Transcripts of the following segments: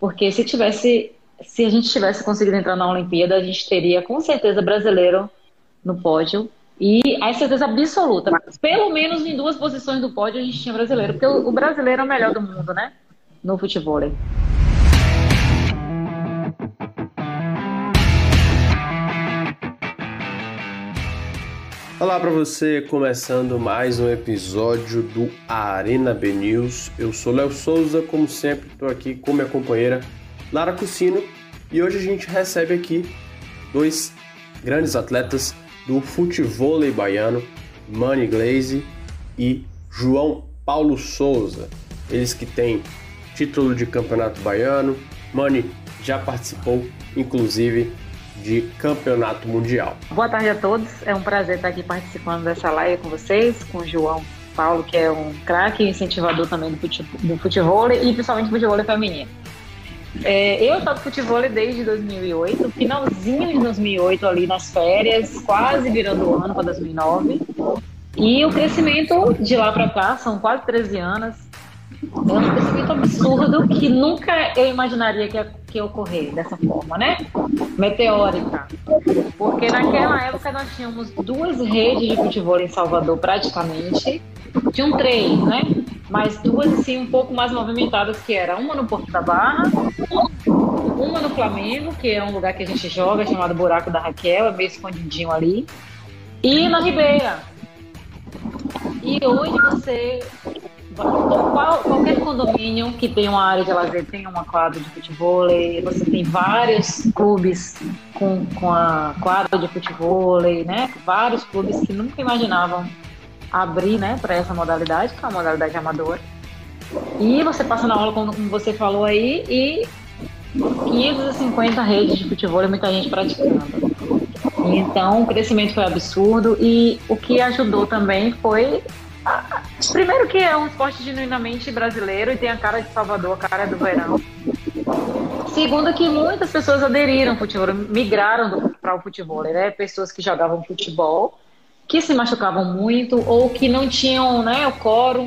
porque se tivesse, se a gente tivesse conseguido entrar na Olimpíada, a gente teria com certeza brasileiro no pódio. E a certeza absoluta, pelo menos em duas posições do pódio a gente tinha brasileiro, porque o brasileiro é o melhor do mundo, né? No futebol. Olá para você, começando mais um episódio do Arena B News. Eu sou Léo Souza, como sempre, estou aqui com minha companheira Lara Cucino e hoje a gente recebe aqui dois grandes atletas do futebol baiano, Mani Glaze e João Paulo Souza. Eles que têm título de campeonato baiano. Mani já participou, inclusive, de campeonato mundial. Boa tarde a todos, é um prazer estar aqui participando dessa live com vocês, com o João Paulo, que é um craque incentivador também do futebol, do futebol e principalmente futebol feminino. É, eu toco futebol desde 2008, finalzinho de 2008 ali nas férias, quase virando o ano para 2009. E o crescimento de lá para cá são quase 13 anos é um crescimento absurdo que nunca eu imaginaria que que ia ocorrer dessa forma, né? Meteórica. Porque naquela época nós tínhamos duas redes de futebol em Salvador, praticamente. Tinham três, né? Mas duas, assim, um pouco mais movimentadas, que era uma no Porto da Barra, uma no Flamengo, que é um lugar que a gente joga, chamado Buraco da Raquel, é meio escondidinho ali, e na Ribeira. E hoje você qual, qualquer condomínio que tenha uma área de lazer tem uma quadra de futebol, você tem vários clubes com, com a quadra de futebol, né? Vários clubes que nunca imaginavam abrir, né, para essa modalidade, que é uma modalidade amadora. E você passa na aula, como você falou aí, e 550 redes de futebol e muita gente praticando. Então, o crescimento foi absurdo e o que ajudou também foi Primeiro que é um esporte genuinamente brasileiro e tem a cara de Salvador, a cara do verão. Segundo que muitas pessoas aderiram ao futebol, migraram para o futebol, né? Pessoas que jogavam futebol, que se machucavam muito ou que não tinham, né, o quórum,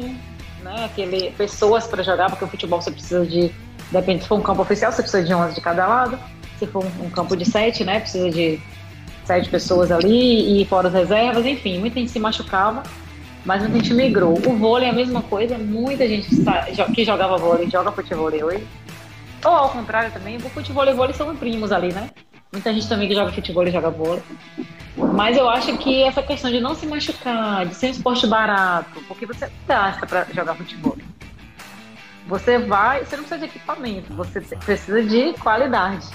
né, aquele pessoas para jogar, porque o futebol você precisa de, depende se for um campo oficial, você precisa de 11 de cada lado. Se for um, campo de sete, né, precisa de sete pessoas ali e fora as reservas, enfim, muita gente se machucava mas a gente migrou. O vôlei é a mesma coisa, muita gente que jogava vôlei joga futebol hoje. Ou ao contrário também, o futebol e o vôlei são primos ali, né? Muita gente também que joga futebol e joga vôlei. Mas eu acho que essa questão de não se machucar, de ser um esporte barato, porque você gasta para jogar futebol. Você vai, você não precisa de equipamento, você precisa de qualidade.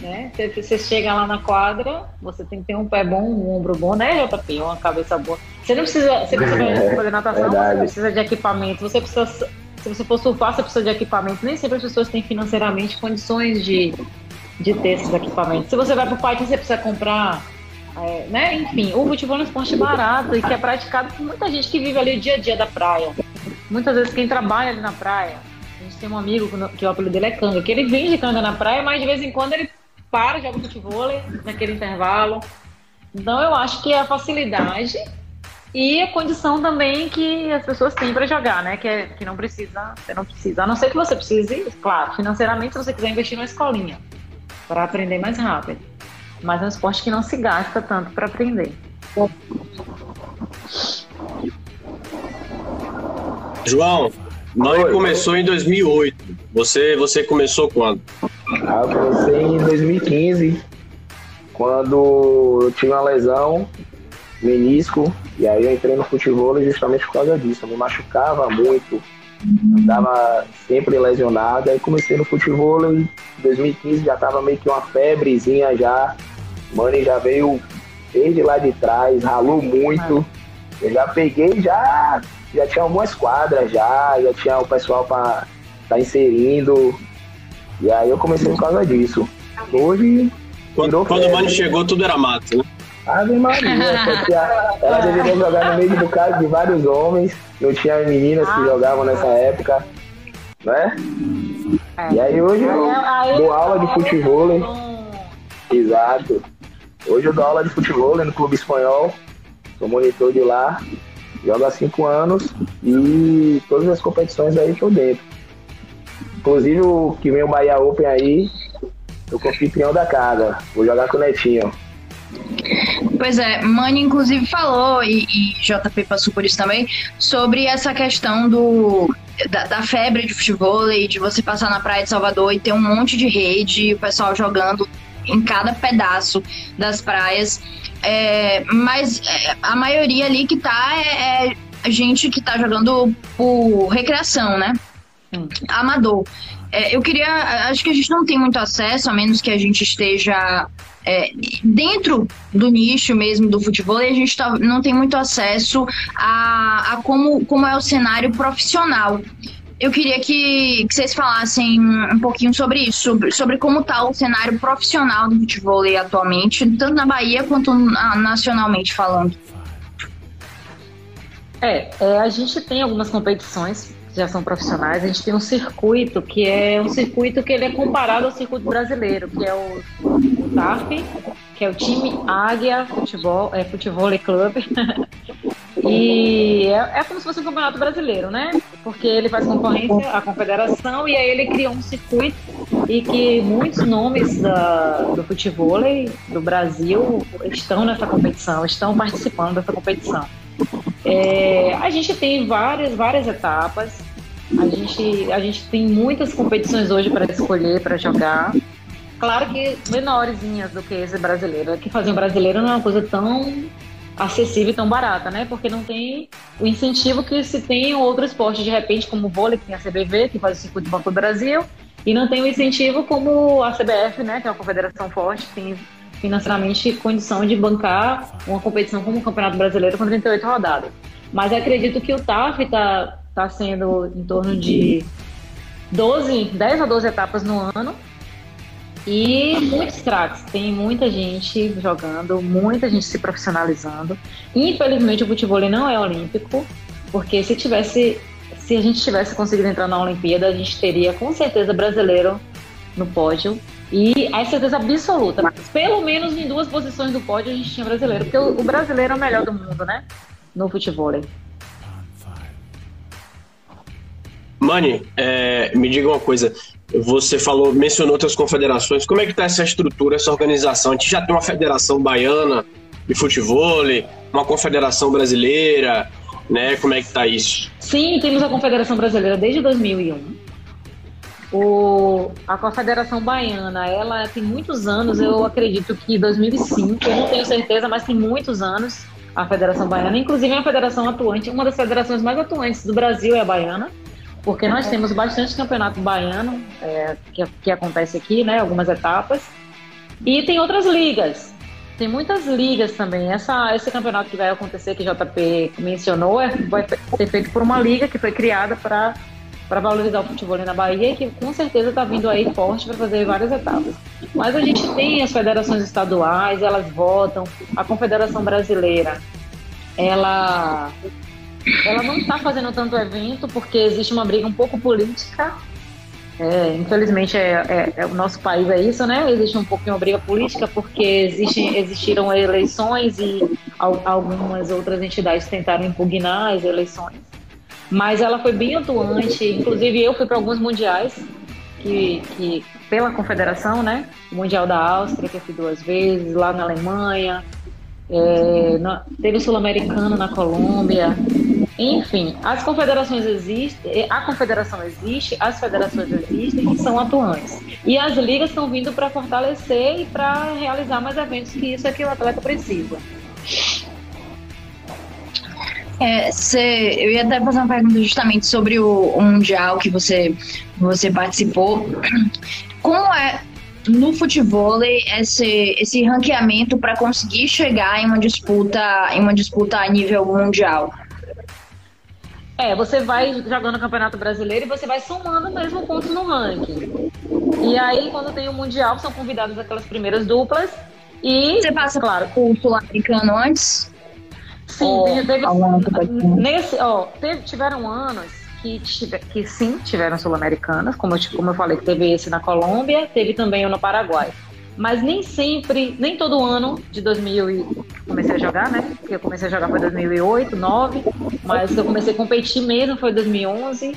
Né? Você, você chega lá na quadra, você tem que ter um pé bom, um ombro bom, né, JP? Uma cabeça boa. Você não precisa, você precisa é, fazer natação, verdade. você precisa de equipamento, você precisa. Se você for surfar, você precisa de equipamento. Nem sempre as pessoas têm financeiramente condições de, de ter esses equipamentos. Se você vai para o parque, você precisa comprar é, né? Enfim, o futebol é um esporte barato e que é praticado por muita gente que vive ali o dia a dia da praia. Muitas vezes quem trabalha ali na praia. A gente tem um amigo que o apelido dele é canga, que ele vende canga na praia, mas de vez em quando ele para, joga futebol naquele intervalo. Então eu acho que é a facilidade e a condição também que as pessoas têm para jogar, né? Que, é, que não precisa, você não precisa, a não ser que você precise, claro, financeiramente, se você quiser investir numa escolinha para aprender mais rápido. Mas é um esporte que não se gasta tanto para aprender. João, nós começou em 2008. Você, você começou quando? Ah, eu comecei em 2015, quando eu tive uma lesão, menisco, e aí eu entrei no futebol justamente por causa disso. Eu me machucava muito, estava sempre lesionado, aí comecei no futebol em 2015 já estava meio que uma febrezinha já. Mano, já veio desde lá de trás, ralou muito. Eu já peguei, já, já tinha algumas quadras já, já tinha o pessoal para tá inserindo. E aí eu comecei por causa disso. Hoje. Quando, quando o Mano chegou, tudo era mato, né? Ave Maria, porque ela deveria jogar no meio de bocado de vários homens, não tinha meninas que jogavam nessa época, né? É. E aí hoje eu dou aula de futebol. Exato. Hoje eu dou aula de futebol no clube espanhol, sou monitor de lá, jogo há cinco anos e todas as competições aí estou dentro. Inclusive o que vem o Bahia Open aí, eu campeão da casa. Vou jogar com o Netinho. Pois é, Mani inclusive falou, e, e JP passou por isso também, sobre essa questão do da, da, febre de futebol e de você passar na praia de Salvador e ter um monte de rede o pessoal jogando em cada pedaço das praias. É, mas é, a maioria ali que tá é, é gente que tá jogando por recreação, né? Hum. Amador. É, eu queria. Acho que a gente não tem muito acesso, a menos que a gente esteja é, dentro do nicho mesmo do futebol, e a gente tá, não tem muito acesso a, a como, como é o cenário profissional. Eu queria que, que vocês falassem um pouquinho sobre isso, sobre, sobre como está o cenário profissional do futebol atualmente, tanto na Bahia quanto na, nacionalmente falando. É, é, a gente tem algumas competições que já são profissionais. A gente tem um circuito que é um circuito que ele é comparado ao circuito brasileiro, que é o, TAF, que é o time Águia Futebol, é, Futebol Club. e é, é, como se fosse um campeonato brasileiro, né? Porque ele faz concorrência à confederação e aí ele criou um circuito e que muitos nomes da, do futebol do Brasil estão nessa competição, estão participando dessa competição. É, a gente tem várias, várias etapas. A gente, a gente tem muitas competições hoje para escolher, para jogar. Claro que menorzinhas do que esse brasileiro. Que fazer um brasileiro não é uma coisa tão acessível e tão barata, né? Porque não tem o incentivo que se tem em outro esporte, de repente, como o vôlei, que tem a CBV, que faz o circuito de Banco do Brasil, e não tem o incentivo como a CBF, né? Que é uma confederação forte, que tem financeiramente condição de bancar uma competição como o Campeonato Brasileiro com 38 rodadas. Mas acredito que o TAF está tá sendo em torno de 12, 10 a 12 etapas no ano. E muitos craques, tem muita gente jogando, muita gente se profissionalizando. Infelizmente o futebol não é olímpico, porque se tivesse, se a gente tivesse conseguido entrar na Olimpíada, a gente teria com certeza brasileiro no pódio. E a certeza absoluta, pelo menos em duas posições do pódio a gente tinha brasileiro, porque o, brasileiro é o melhor do mundo, né? No futebol. Mani, é, me diga uma coisa. Você falou, mencionou outras confederações. Como é que está essa estrutura, essa organização? A gente já tem uma federação baiana de futebol, uma confederação brasileira, né? Como é que está isso? Sim, temos a confederação brasileira desde 2001 o, a Confederação Baiana, ela tem muitos anos, eu acredito que 2005, eu não tenho certeza, mas tem muitos anos a Federação Baiana, inclusive é uma federação atuante, uma das federações mais atuantes do Brasil é a Baiana, porque nós temos bastante campeonato baiano é, que, que acontece aqui, né, algumas etapas, e tem outras ligas, tem muitas ligas também. Essa, esse campeonato que vai acontecer, que JP mencionou, é, vai ser feito por uma liga que foi criada para para valorizar o futebol na Bahia, que com certeza está vindo aí forte para fazer várias etapas. Mas a gente tem as federações estaduais, elas votam, a Confederação Brasileira, ela ela não está fazendo tanto evento porque existe uma briga um pouco política. É, infelizmente é, é, é, o nosso país é isso, né? Existe um pouquinho uma briga política porque existem, existiram eleições e algumas outras entidades tentaram impugnar as eleições mas ela foi bem atuante. Inclusive, eu fui para alguns mundiais que, que, pela confederação, né? O Mundial da Áustria, que eu fui duas vezes, lá na Alemanha. É, na, teve o Sul-Americano na Colômbia. Enfim, as confederações existem, a confederação existe, as federações existem e são atuantes. E as ligas estão vindo para fortalecer e para realizar mais eventos que isso é que o atleta precisa. É, cê, eu ia até fazer uma pergunta justamente sobre o, o Mundial que você, você participou. Como é no futebol esse, esse ranqueamento para conseguir chegar em uma disputa em uma disputa a nível mundial? É, você vai jogando o Campeonato Brasileiro e você vai somando mesmo pontos no ranking. E aí, quando tem o Mundial, são convidadas aquelas primeiras duplas. E. Você passa, claro, com o Sul-Americano antes? Sim, teve, nesse, ó, teve, tiveram anos que, tive, que sim tiveram sul-americanas, como, eu, como eu falei, que teve esse na Colômbia, teve também o no Paraguai. Mas nem sempre, nem todo ano de 2000 e comecei a jogar, né? Porque eu comecei a jogar foi 2008, 2009, mas eu comecei a competir mesmo foi 2011.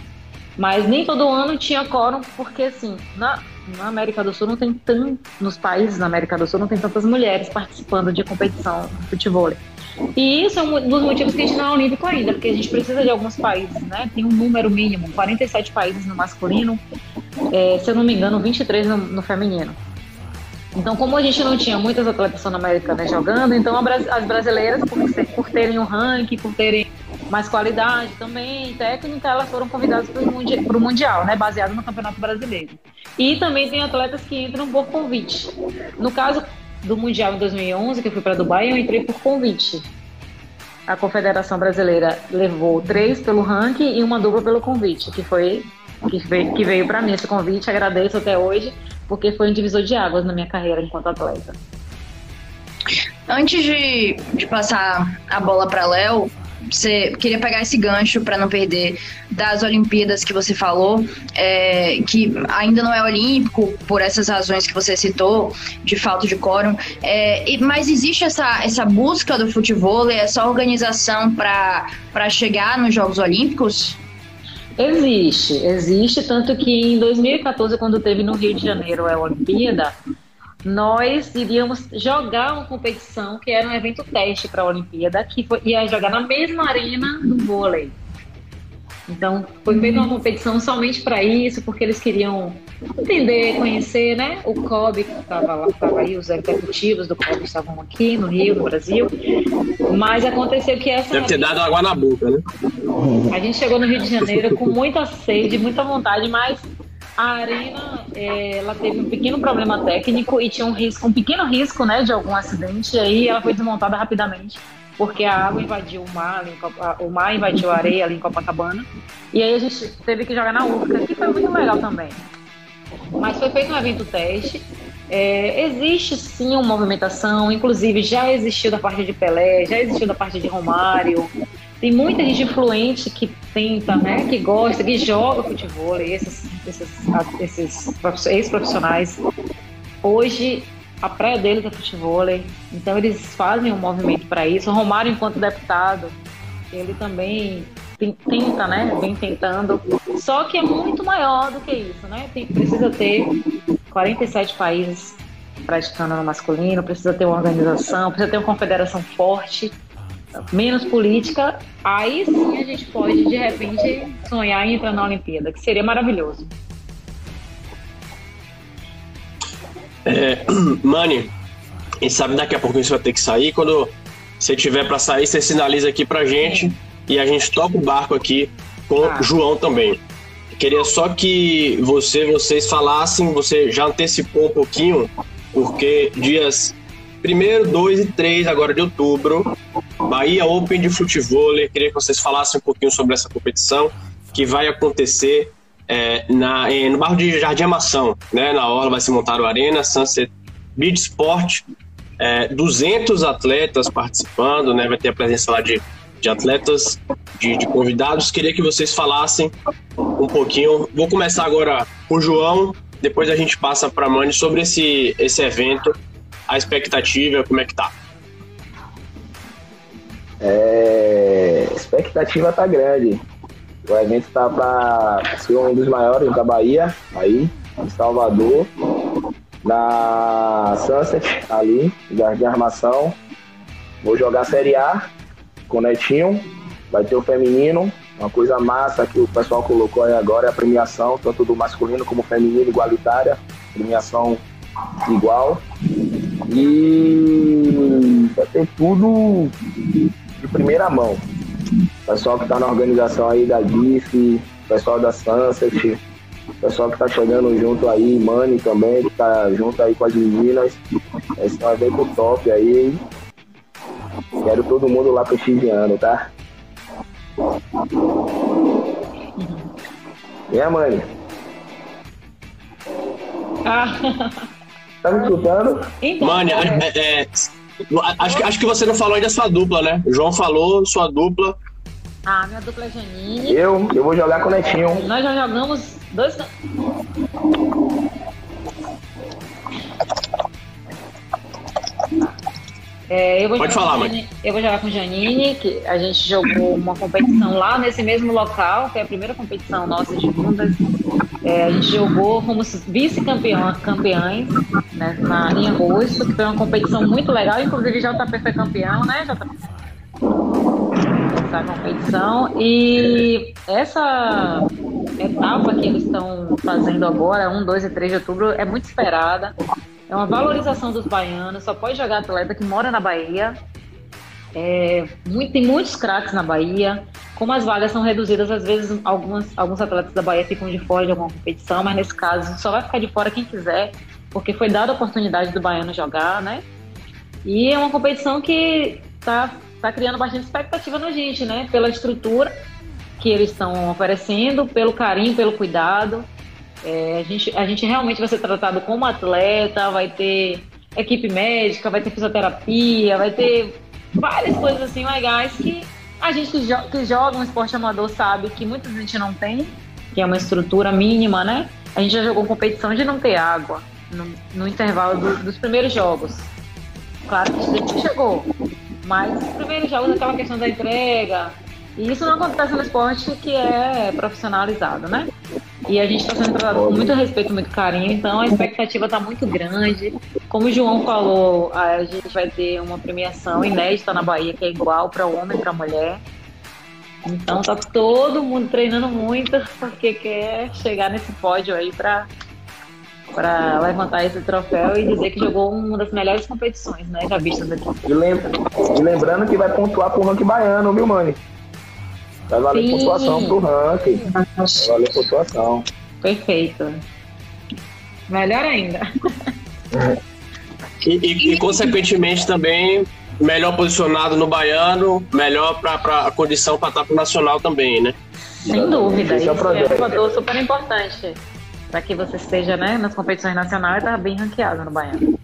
Mas nem todo ano tinha quórum, porque assim, na, na América do Sul não tem tanto, nos países da América do Sul não tem tantas mulheres participando de competição de futebol. E isso é um dos motivos que a gente não é olímpico ainda, porque a gente precisa de alguns países, né? Tem um número mínimo, 47 países no masculino, é, se eu não me engano, 23 no, no feminino. Então, como a gente não tinha muitas atletas sul-americanas jogando, então as brasileiras, por, terem um ranking, por terem mais qualidade também, técnica, elas foram convidadas para o mundi Mundial, né, baseado no Campeonato Brasileiro. E também tem atletas que entram por convite. No caso do Mundial em 2011, que eu fui para Dubai, eu entrei por convite. A Confederação Brasileira levou três pelo ranking e uma dupla pelo convite, que foi que veio, que veio para mim esse convite. Agradeço até hoje, porque foi um divisor de águas na minha carreira enquanto atleta. Antes de, de passar a bola para Léo, você queria pegar esse gancho para não perder das Olimpíadas que você falou, é, que ainda não é olímpico por essas razões que você citou, de falta de quórum. É, mas existe essa, essa busca do futebol, essa organização para chegar nos Jogos Olímpicos? Existe, existe, tanto que em 2014, quando teve no Rio de Janeiro a Olimpíada, nós iríamos jogar uma competição que era um evento teste para a Olimpíada, que foi, ia jogar na mesma arena do vôlei. Então, foi feita uma competição somente para isso, porque eles queriam entender, conhecer, né? O COB que estava lá, estava aí, os executivos do COB estavam aqui no Rio, no Brasil. Mas aconteceu que essa. Deve ter dado água na boca, né? A gente chegou no Rio de Janeiro com muita sede, muita vontade, mas a arena é, ela teve um pequeno problema técnico e tinha um risco, um pequeno risco, né, de algum acidente. E aí ela foi desmontada rapidamente porque a água invadiu o mar, o mar invadiu a areia ali em Copacabana. E aí a gente teve que jogar na Urca, que foi muito legal também. Mas foi feito um evento teste. É, existe sim uma movimentação, inclusive já existiu da parte de Pelé, já existiu da parte de Romário. Tem muita gente influente que tenta, né, que gosta, que joga futebol, esses, esses, esses ex-profissionais. Hoje a praia deles é futebol, então eles fazem um movimento para isso. O Romário, enquanto deputado, ele também tenta, né? Vem tentando. Só que é muito maior do que isso, né? Tem, precisa ter 47 países praticando no masculino, precisa ter uma organização, precisa ter uma confederação forte, menos política. Aí sim a gente pode, de repente, sonhar em entrar na Olimpíada, que seria maravilhoso. É, Mani, e sabe daqui a pouco você vai ter que sair. Quando você tiver para sair, você sinaliza aqui pra gente e a gente toca o barco aqui com o ah. João também. Queria só que você, vocês falassem, você já antecipou um pouquinho, porque dias 1, 2 e 3 agora de outubro, Bahia Open de Futebol. Queria que vocês falassem um pouquinho sobre essa competição que vai acontecer é, na, é, no bairro de Jardim Amação, né? Na hora vai se montar o Arena Sunset Beach Sport. É, 200 atletas participando, né? Vai ter a presença lá de, de atletas, de, de convidados. Queria que vocês falassem um pouquinho. Vou começar agora com o João, depois a gente passa para a Mani sobre esse, esse evento, a expectativa, como é que tá. É, a expectativa tá grande. O evento está para ser um dos maiores da Bahia, aí, em Salvador, na Sunset, ali, de armação. Vou jogar Série A com o Netinho, vai ter o feminino, uma coisa massa que o pessoal colocou aí agora é a premiação, tanto do masculino como feminino, igualitária, premiação igual. E vai ter tudo de primeira mão pessoal que está na organização aí da DIF, pessoal da Sunset, pessoal que está chegando junto aí, Mani também, que está junto aí com as meninas. Esse é um evento top aí. Quero todo mundo lá prestigiando, tá? E a mãe? Ah. Tá me escutando? Então, Mani, é, é, é, acho, acho que você não falou ainda sua dupla, né? O João falou sua dupla. Ah, minha dupla é Janine. Eu, eu vou jogar com o Netinho. Nós já jogamos dois. É, Pode falar, mãe. Eu vou jogar com Janine, que a gente jogou uma competição lá nesse mesmo local, que é a primeira competição nossa de juntas. É, a gente jogou, fomos vice-campeões né, na, em agosto, que foi uma competição muito legal. Inclusive, JP foi campeão, né, JP? Essa competição. E essa etapa que eles estão fazendo agora, 1, 2 e 3 de outubro, é muito esperada. É uma valorização dos baianos, só pode jogar atleta que mora na Bahia. É, muito, tem muitos craques na Bahia. Como as vagas são reduzidas, às vezes algumas, alguns atletas da Bahia ficam de fora de alguma competição, mas nesse caso só vai ficar de fora quem quiser, porque foi dada a oportunidade do baiano jogar, né? E é uma competição que está tá criando bastante expectativa na gente, né? Pela estrutura que eles estão oferecendo, pelo carinho, pelo cuidado. É, a, gente, a gente realmente vai ser tratado como atleta, vai ter equipe médica, vai ter fisioterapia, vai ter várias coisas assim legais que a gente que, jo que joga um esporte amador sabe que muita gente não tem, que é uma estrutura mínima, né? A gente já jogou competição de não ter água no, no intervalo do, dos primeiros jogos. Claro que a gente chegou, mas os primeiros jogos, aquela questão da entrega, e isso não acontece no esporte que é profissionalizado, né? E a gente está sendo tratado com muito respeito, muito carinho, então a expectativa está muito grande. Como o João falou, a gente vai ter uma premiação inédita na Bahia, que é igual para homem e para mulher. Então tá todo mundo treinando muito, porque quer chegar nesse pódio aí para para levantar esse troféu e dizer que jogou uma das melhores competições, né, já vistas aqui. E, e lembrando que vai pontuar pro ranking baiano, viu, Mani? Vai valer Sim. pontuação pro ranking. Vai valer pontuação. Perfeito. Melhor ainda. E, e, e, consequentemente também melhor posicionado no baiano, melhor para a condição para estar pro nacional também, né? Sem dúvida. Isso é um fator super importante para que você esteja né, nas competições nacionais e tá bem ranqueado no baiano.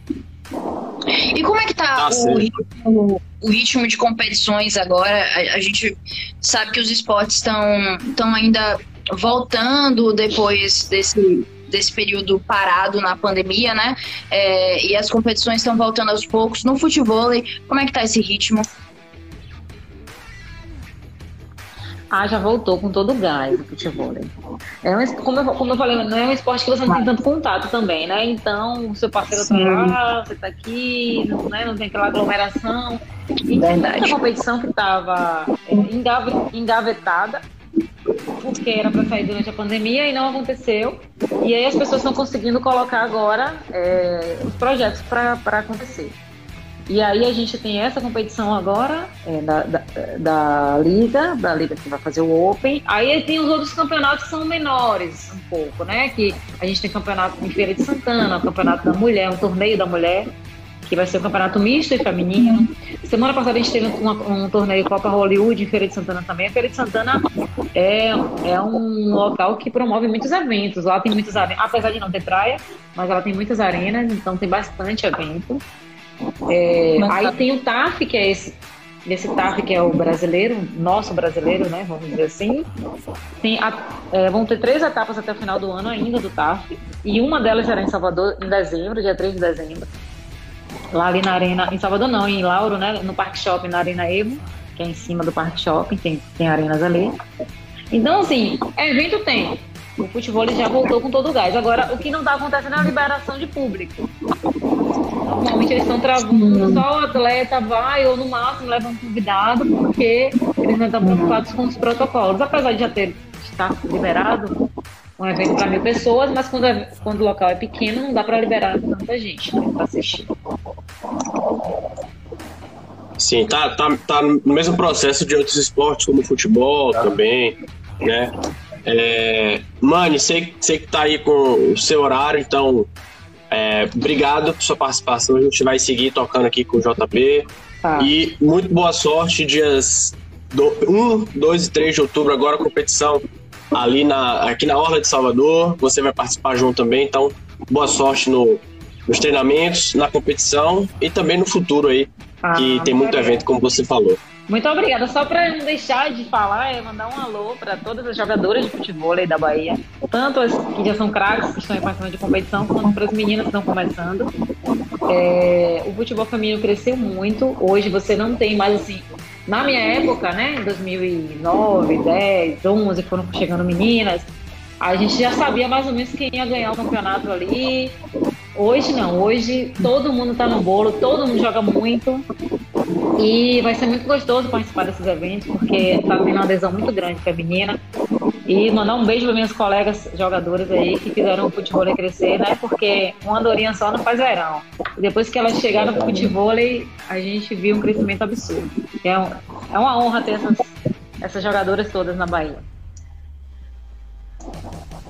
E como é que tá, tá o, ritmo, o, ritmo, de competições agora? A, a gente sabe que os esportes estão ainda voltando depois desse, desse período parado na pandemia, né? É, e as competições estão voltando aos poucos. No futebol, como é que tá esse ritmo? Ah, já voltou com todo o gás o futebol. É um, como, eu, como eu falei, não é um esporte que você não tem tanto contato também, né? Então, o seu parceiro tá lá, você tá aqui, não, né? não tem aquela aglomeração. E Verdade. a competição que estava engavetada, porque era para sair durante a pandemia e não aconteceu. E aí as pessoas estão conseguindo colocar agora é, os projetos para acontecer. E aí a gente tem essa competição agora é, da, da, da, Liga, da Liga que vai fazer o Open. Aí tem os outros campeonatos que são menores um pouco, né? Que a gente tem campeonato em Feira de Santana, campeonato da mulher, um torneio da mulher, que vai ser um campeonato misto e feminino. Semana passada a gente teve um, um torneio Copa Hollywood em Feira de Santana também. A Feira de Santana é, é um local que promove muitos eventos. Lá tem muitos arenas, apesar de não ter praia, mas ela tem muitas arenas, então tem bastante evento. É, aí tá. tem o TAF, que é esse, esse TAF que é o brasileiro, nosso brasileiro, né? Vamos dizer assim. Tem a, é, vão ter três etapas até o final do ano ainda do TAF. E uma delas será em Salvador em dezembro, dia 3 de dezembro. Lá ali na arena, em Salvador não, em Lauro, né? No Parque Shopping, na Arena Evo, que é em cima do Parque Shopping, tem, tem arenas ali. Então, assim, evento tem. O futebol já voltou com todo o gás. Agora, o que não está acontecendo é a liberação de público. Normalmente eles estão travando, só o atleta vai ou no máximo leva um convidado, porque eles não estão preocupados com os protocolos. Apesar de já ter estar liberado um evento para mil pessoas, mas quando, é, quando o local é pequeno, não dá para liberar tanta gente né, para assistir. Sim, tá, tá, tá no mesmo processo de outros esportes, como futebol tá. também, né? É, Mani, sei, sei que tá aí com o seu horário, então é, obrigado por sua participação. A gente vai seguir tocando aqui com o JP. Tá. E muito boa sorte, dias do, 1, 2 e 3 de outubro, agora a competição ali na, aqui na Orla de Salvador. Você vai participar junto também, então boa sorte no, nos treinamentos, na competição e também no futuro aí, ah, que tem muito evento, como você falou. Muito obrigada. Só para não deixar de falar, é mandar um alô para todas as jogadoras de futebol aí da Bahia, tanto as que já são craques, que estão em participando de competição, quanto para as meninas que estão começando. É, o futebol feminino cresceu muito. Hoje você não tem mais assim. Na minha época, né, em 2009, 10, 11, foram chegando meninas, a gente já sabia mais ou menos quem ia ganhar o campeonato ali. Hoje não, hoje todo mundo está no bolo, todo mundo joga muito. E vai ser muito gostoso participar desses eventos, porque está tendo uma adesão muito grande feminina. E mandar um beijo para minhas colegas jogadoras aí que fizeram o futebol crescer, né? Porque uma andorinha só não faz verão. E depois que elas chegaram no futebol, a gente viu um crescimento absurdo. É, um, é uma honra ter essas, essas jogadoras todas na Bahia.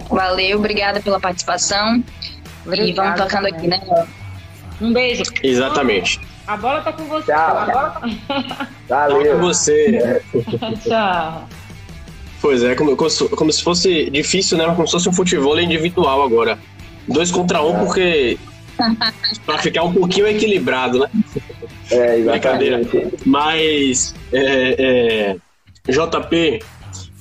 Valeu, obrigada pela participação. Obrigada, e vamos tocando aqui, né? Um beijo. Exatamente. A bola tá com você. Tchau. A bola tá... Valeu. Tá com você. Tchau. Pois é, como, como, se fosse difícil, né? Como se fosse um futebol individual agora. Dois contra um, porque. pra ficar um pouquinho equilibrado, né? É, exatamente. Mas. É, é, JP,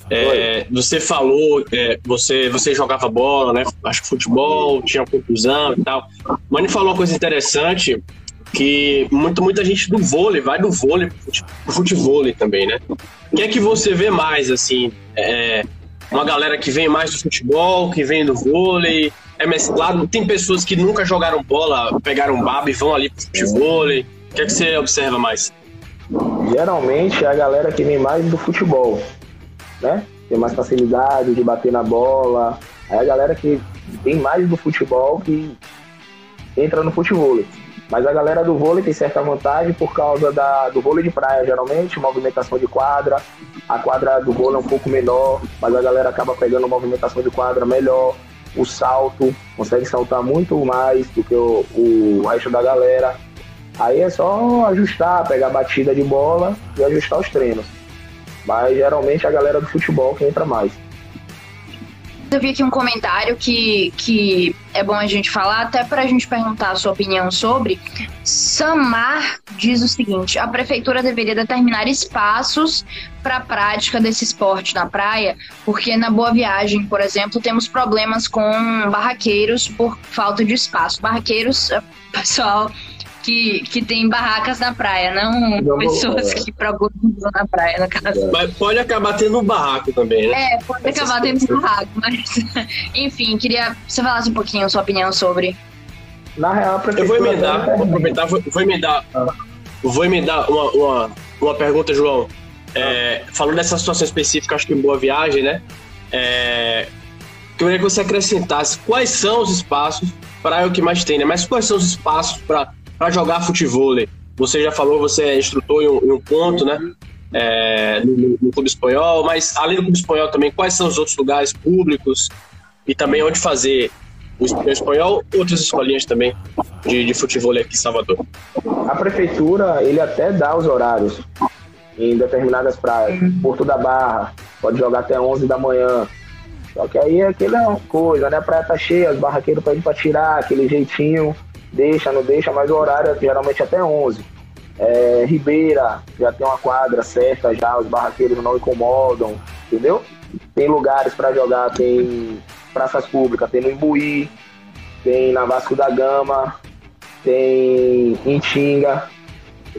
é, você falou, é, você, você jogava bola, né? Acho que futebol, tinha conclusão e tal. Mas ele falou uma coisa interessante que muito, muita gente do vôlei vai do vôlei pro futebol também, né? O que é que você vê mais, assim? É, uma galera que vem mais do futebol, que vem do vôlei, é mesclado. Tem pessoas que nunca jogaram bola, pegaram baba e vão ali pro futebol. O que é que você observa mais? Geralmente é a galera que vem mais do futebol né? Tem mais facilidade de bater na bola. Aí a galera que tem mais do futebol que entra no futebol. Mas a galera do vôlei tem certa vantagem por causa da, do vôlei de praia, geralmente, movimentação de quadra. A quadra do vôlei é um pouco menor, mas a galera acaba pegando movimentação de quadra melhor. O salto, consegue saltar muito mais do que o, o resto da galera. Aí é só ajustar, pegar a batida de bola e ajustar os treinos. Mas geralmente é a galera do futebol que entra mais. Eu vi aqui um comentário que, que é bom a gente falar, até para a gente perguntar a sua opinião sobre. Samar diz o seguinte: a prefeitura deveria determinar espaços para a prática desse esporte na praia, porque na Boa Viagem, por exemplo, temos problemas com barraqueiros por falta de espaço. Barraqueiros, é, pessoal que, que tem barracas na praia, não, não pessoas é. que procuram na praia, no caso. Mas pode acabar tendo um barraco também, né? É, pode acabar tendo um barraco, mas enfim, queria que você falasse um pouquinho a sua opinião sobre. Na real, Eu vou emendar, vou aproveitar, vou, vou emendar, vou emendar uma, uma, uma pergunta, João. É, falando dessa situação específica, acho que em Boa Viagem, né? É, queria que você acrescentasse quais são os espaços para o que mais tem, né? Mas quais são os espaços para para jogar futebol. Você já falou, você é instrutor em um, em um ponto, né? É, no, no, Clube Espanhol, mas além do Clube Espanhol também, quais são os outros lugares públicos e também onde fazer o espanhol, outras escolinhas também de, de futebol aqui em Salvador? A prefeitura, ele até dá os horários em determinadas praias. Porto da Barra, pode jogar até 11 da manhã. Só que aí é aquela coisa, né? A praia tá cheia, os barraqueiros pedem para tirar, aquele jeitinho deixa, não deixa, mas o horário é geralmente até 11. É, Ribeira já tem uma quadra certa, já os barraqueiros não incomodam, entendeu? Tem lugares para jogar, tem praças públicas, tem no Imbuí, tem na Vasco da Gama, tem em Tinga.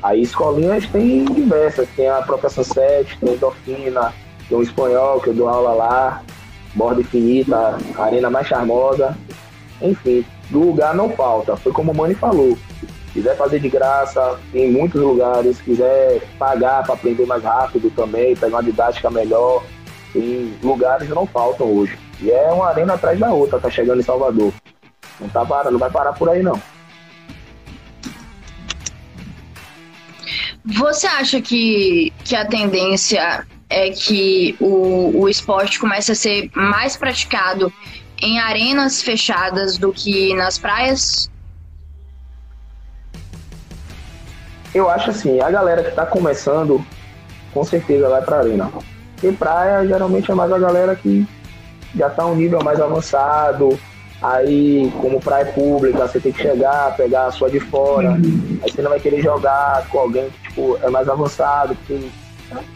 Aí escolinhas tem diversas, tem a própria Sunset, tem Endorfina, tem o Espanhol, que eu dou aula lá, Borda Infinita, arena mais charmosa, enfim, do lugar não falta. Foi como o Mani falou. Quiser fazer de graça, em muitos lugares. Quiser pagar para aprender mais rápido também, pegar uma didática melhor. Em lugares não faltam hoje. E é uma arena atrás da outra, tá chegando em Salvador. Não tá parando, não vai parar por aí não. Você acha que, que a tendência é que o, o esporte comece a ser mais praticado em arenas fechadas do que nas praias? Eu acho assim, a galera que tá começando, com certeza vai pra arena. E praia geralmente é mais a galera que já tá um nível mais avançado. Aí, como praia pública, você tem que chegar, pegar a sua de fora. Uhum. Aí você não vai querer jogar com alguém que tipo, é mais avançado, porque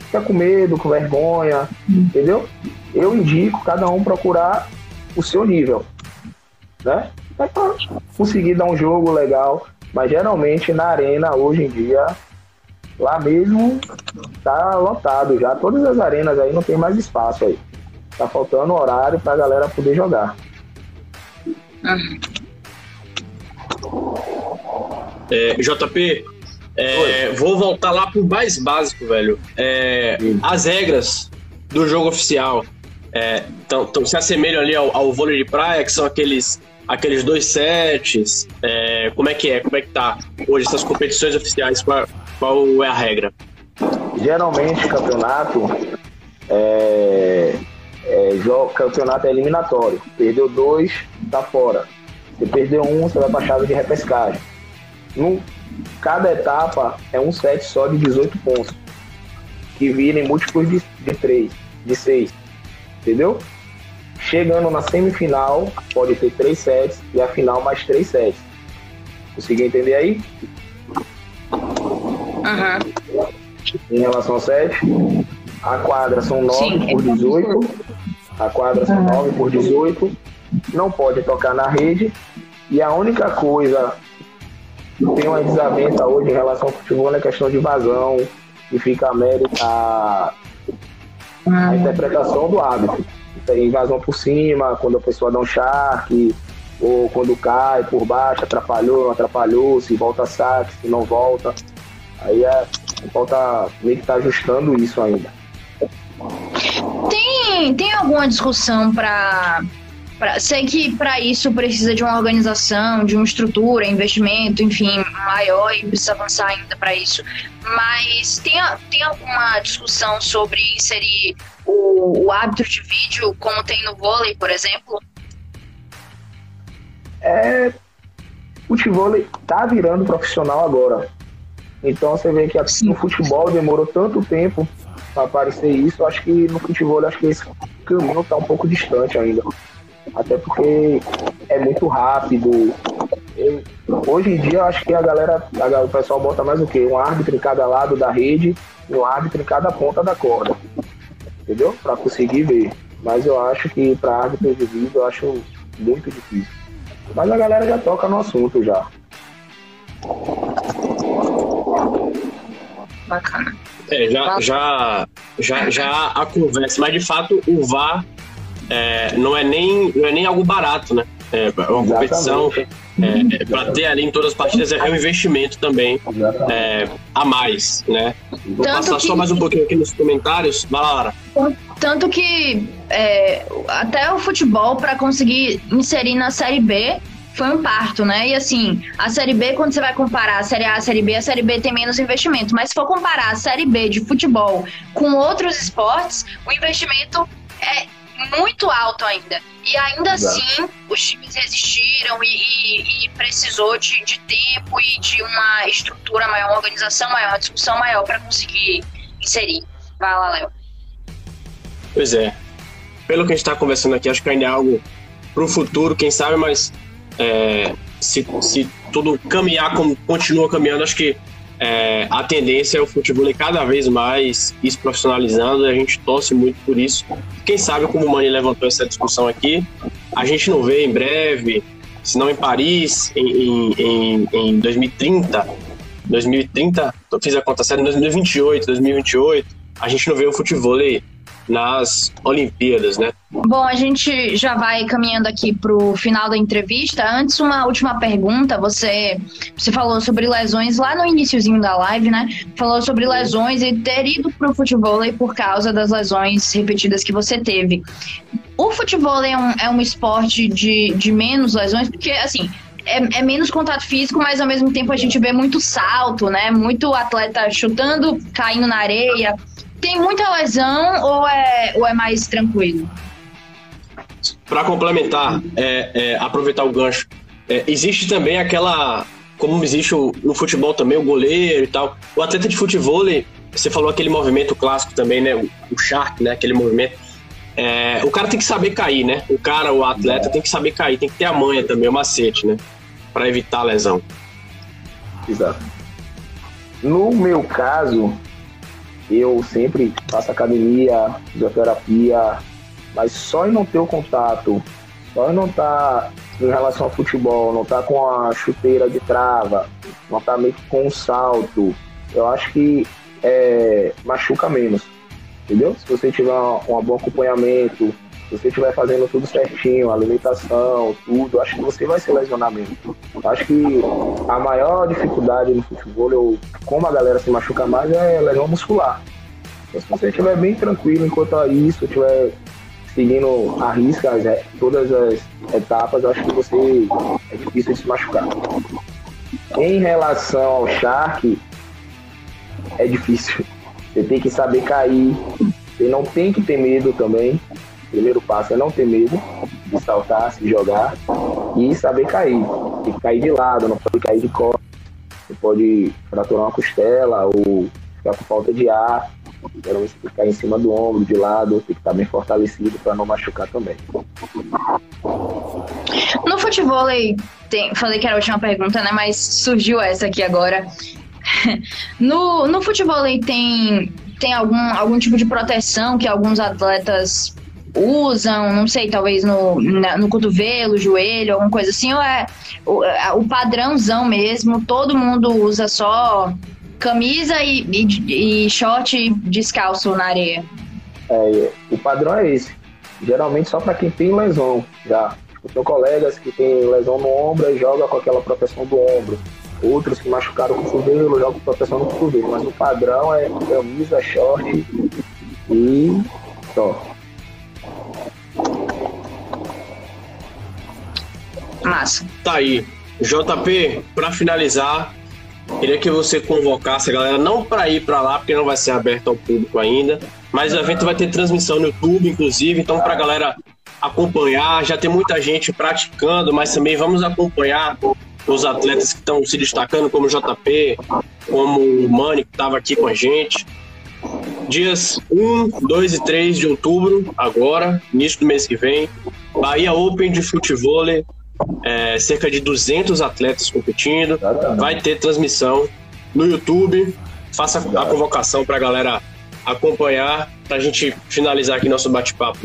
fica com medo, com vergonha, entendeu? Eu indico cada um procurar o seu nível, né? É pra conseguir dar um jogo legal, mas geralmente na arena hoje em dia lá mesmo tá lotado já. Todas as arenas aí não tem mais espaço aí. Tá faltando horário pra galera poder jogar. É, JP, é, vou voltar lá pro mais básico, velho. É, as regras do jogo oficial é, se assemelham ali ao, ao, vôlei de praia, que são aqueles, aqueles dois sets. É, como é que é? Como é que tá hoje essas competições oficiais? Qual, qual é a regra? Geralmente, campeonato é, é, campeonato é eliminatório. Perdeu dois, tá fora. Se perdeu um, você vai pra chave de repescagem. No, cada etapa é um set só de 18 pontos. Que vira em múltiplos de, de 3, de 6. Entendeu? Chegando na semifinal, pode ter três sets e a final mais três sets. Conseguiu entender aí? Uhum. Em relação ao set, a quadra são 9 Sim, por 18. A quadra são 9 por 18. Não pode tocar na rede. E a única coisa que tem uma desavença hoje em relação ao futebol é a questão de vazão, que fica a mérito a, a interpretação do árbitro. Tem invasão por cima, quando a pessoa dá um charque, ou quando cai por baixo, atrapalhou, não atrapalhou, se volta saque, se não volta. Aí é, falta meio que tá ajustando isso ainda. Tem, tem alguma discussão para sei que para isso precisa de uma organização, de uma estrutura, investimento, enfim, maior e precisa avançar ainda para isso. Mas tem, tem alguma discussão sobre inserir o, o árbitro de vídeo como tem no vôlei, por exemplo? É, o futebol tá virando profissional agora. Então você vê que aqui no futebol demorou tanto tempo para aparecer isso. Acho que no futebol acho que esse caminho está um pouco distante ainda. Até porque é muito rápido. Eu, hoje em dia eu acho que a galera, a, o pessoal bota mais o quê? Um árbitro em cada lado da rede e um árbitro em cada ponta da corda. Entendeu? Para conseguir ver. Mas eu acho que para árbitro de vídeo eu acho muito difícil. Mas a galera já toca no assunto já. Bacana. É, já, já, já, já a conversa, mas de fato o VAR é, não, é nem, não é nem algo barato, né? É, é uma competição é, é para ter ali em todas as partidas é um investimento também é, a mais, né? Vou Tanto passar que... só mais um pouquinho aqui nos comentários. Vai lá, Lara. Tanto que é, até o futebol, para conseguir inserir na Série B, foi um parto, né? E assim, a Série B, quando você vai comparar a Série A, a Série B, a Série B tem menos investimento. Mas se for comparar a Série B de futebol com outros esportes, o investimento é muito alto ainda. E ainda Exato. assim, os times resistiram e, e, e precisou de, de, tempo e de uma estrutura maior, uma organização maior, uma discussão maior para conseguir inserir. Vai lá, Léo. Pois é. Pelo que a gente está conversando aqui, acho que ainda é algo para o futuro, quem sabe, mas é, se, se tudo caminhar como continua caminhando, acho que é, a tendência é o futebol cada vez mais se profissionalizando e a gente torce muito por isso. Quem sabe, como o Mani levantou essa discussão aqui, a gente não vê em breve, se não em Paris, em, em, em 2030, 2030, eu fiz a conta em 2028, 2028, a gente não vê o futebol nas Olimpíadas, né? Bom, a gente já vai caminhando aqui para o final da entrevista. Antes, uma última pergunta. Você, você falou sobre lesões lá no iníciozinho da live, né? Falou sobre lesões e ter ido para o futebol por causa das lesões repetidas que você teve. O futebol é um, é um esporte de, de menos lesões, porque, assim, é, é, menos contato físico, mas ao mesmo tempo a gente vê muito salto, né? Muito atleta chutando, caindo na areia tem muita lesão ou é, ou é mais tranquilo? Para complementar, é, é, aproveitar o gancho, é, existe também aquela. Como existe o, no futebol também, o goleiro e tal. O atleta de futebol, você falou aquele movimento clássico também, né? O, o shark, né? Aquele movimento. É, o cara tem que saber cair, né? O cara, o atleta, tem que saber cair, tem que ter a manha também, o macete, né? Para evitar a lesão. Exato. No meu caso, eu sempre faço academia, fisioterapia, mas só em não ter o contato, só em não estar tá em relação ao futebol, não estar tá com a chuteira de trava, não estar tá meio que com um salto, eu acho que é, machuca menos. Entendeu? Se você tiver um, bom acompanhamento, você estiver fazendo tudo certinho, alimentação, tudo, acho que você vai se lesionar mesmo. Acho que a maior dificuldade no futebol, ou como a galera se machuca mais, é lesão muscular. Então, se você estiver bem tranquilo enquanto isso, estiver seguindo a risca todas as etapas, acho que você é difícil de se machucar. Em relação ao Shark, é difícil. Você tem que saber cair, você não tem que ter medo também. Primeiro passo é não ter medo de saltar, se jogar e saber cair. Tem que cair de lado, não pode cair de costas. Você pode fraturar uma costela ou ficar com falta de ar. Geralmente ficar em cima do ombro, de lado, tem que estar bem fortalecido para não machucar também. No futebol, tem, falei que era a última pergunta, né? Mas surgiu essa aqui agora. No, no futebol tem, tem algum, algum tipo de proteção que alguns atletas usam, não sei, talvez no, no cotovelo, joelho, alguma coisa assim, ou é o, o padrãozão mesmo, todo mundo usa só camisa e, e, e short descalço na areia? É, o padrão é esse. Geralmente só para quem tem lesão já. Eu tenho colegas que tem lesão no ombro e joga com aquela proteção do ombro. Outros que machucaram o cotovelo jogam com proteção no cotovelo. Mas o padrão é camisa, short e só. Massa. Tá aí. JP, para finalizar, queria que você convocasse a galera não para ir para lá, porque não vai ser aberto ao público ainda, mas o evento vai ter transmissão no YouTube, inclusive, então para a galera acompanhar, já tem muita gente praticando, mas também vamos acompanhar os atletas que estão se destacando, como o JP, como o Mani, que estava aqui com a gente. Dias 1, 2 e 3 de outubro, agora, início do mês que vem, Bahia Open de futebol, é, cerca de 200 atletas competindo. Vai ter transmissão no YouTube. Faça a convocação para a galera acompanhar, para a gente finalizar aqui nosso bate-papo.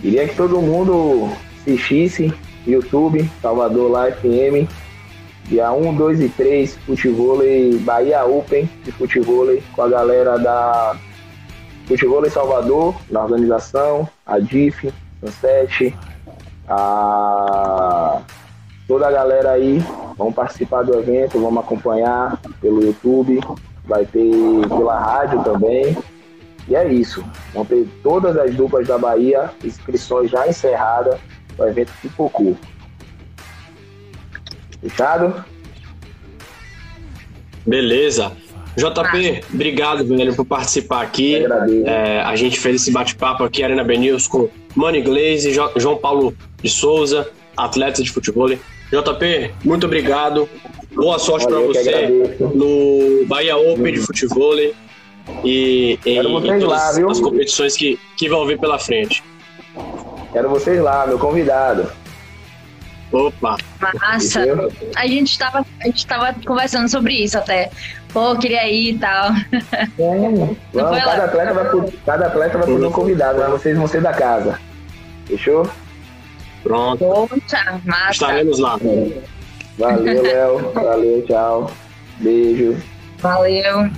Queria que todo mundo assistisse YouTube, Salvador Live FM. Dia 1, 2 e 3, futebol Bahia Open de futebol com a galera da Futebol Salvador, na organização, a DIF, Sunset, a toda a galera aí. Vamos participar do evento, vamos acompanhar pelo YouTube, vai ter pela rádio também. E é isso. Vão ter todas as duplas da Bahia, inscrições já encerradas o evento pipocou. Fechado? Beleza. JP, obrigado, velho, por participar aqui. É, a gente fez esse bate-papo aqui, Arena News, Mani Glaze, João Paulo de Souza, atleta de futebol. JP, muito obrigado. Boa sorte para você no Bahia Open de futebol e em, em todas lá, as competições que, que vão vir pela frente. Quero vocês lá, meu convidado. Opa! Massa! A gente estava a gente tava conversando sobre isso até. Pô, queria ir e tal. É, vamos, cada, atleta vai por, cada atleta vai por um convidado, mas vocês vão ser da casa. Fechou? Pronto. Poxa, massa. Estaremos lá. Valeu, Léo. Valeu, tchau. Beijo. Valeu.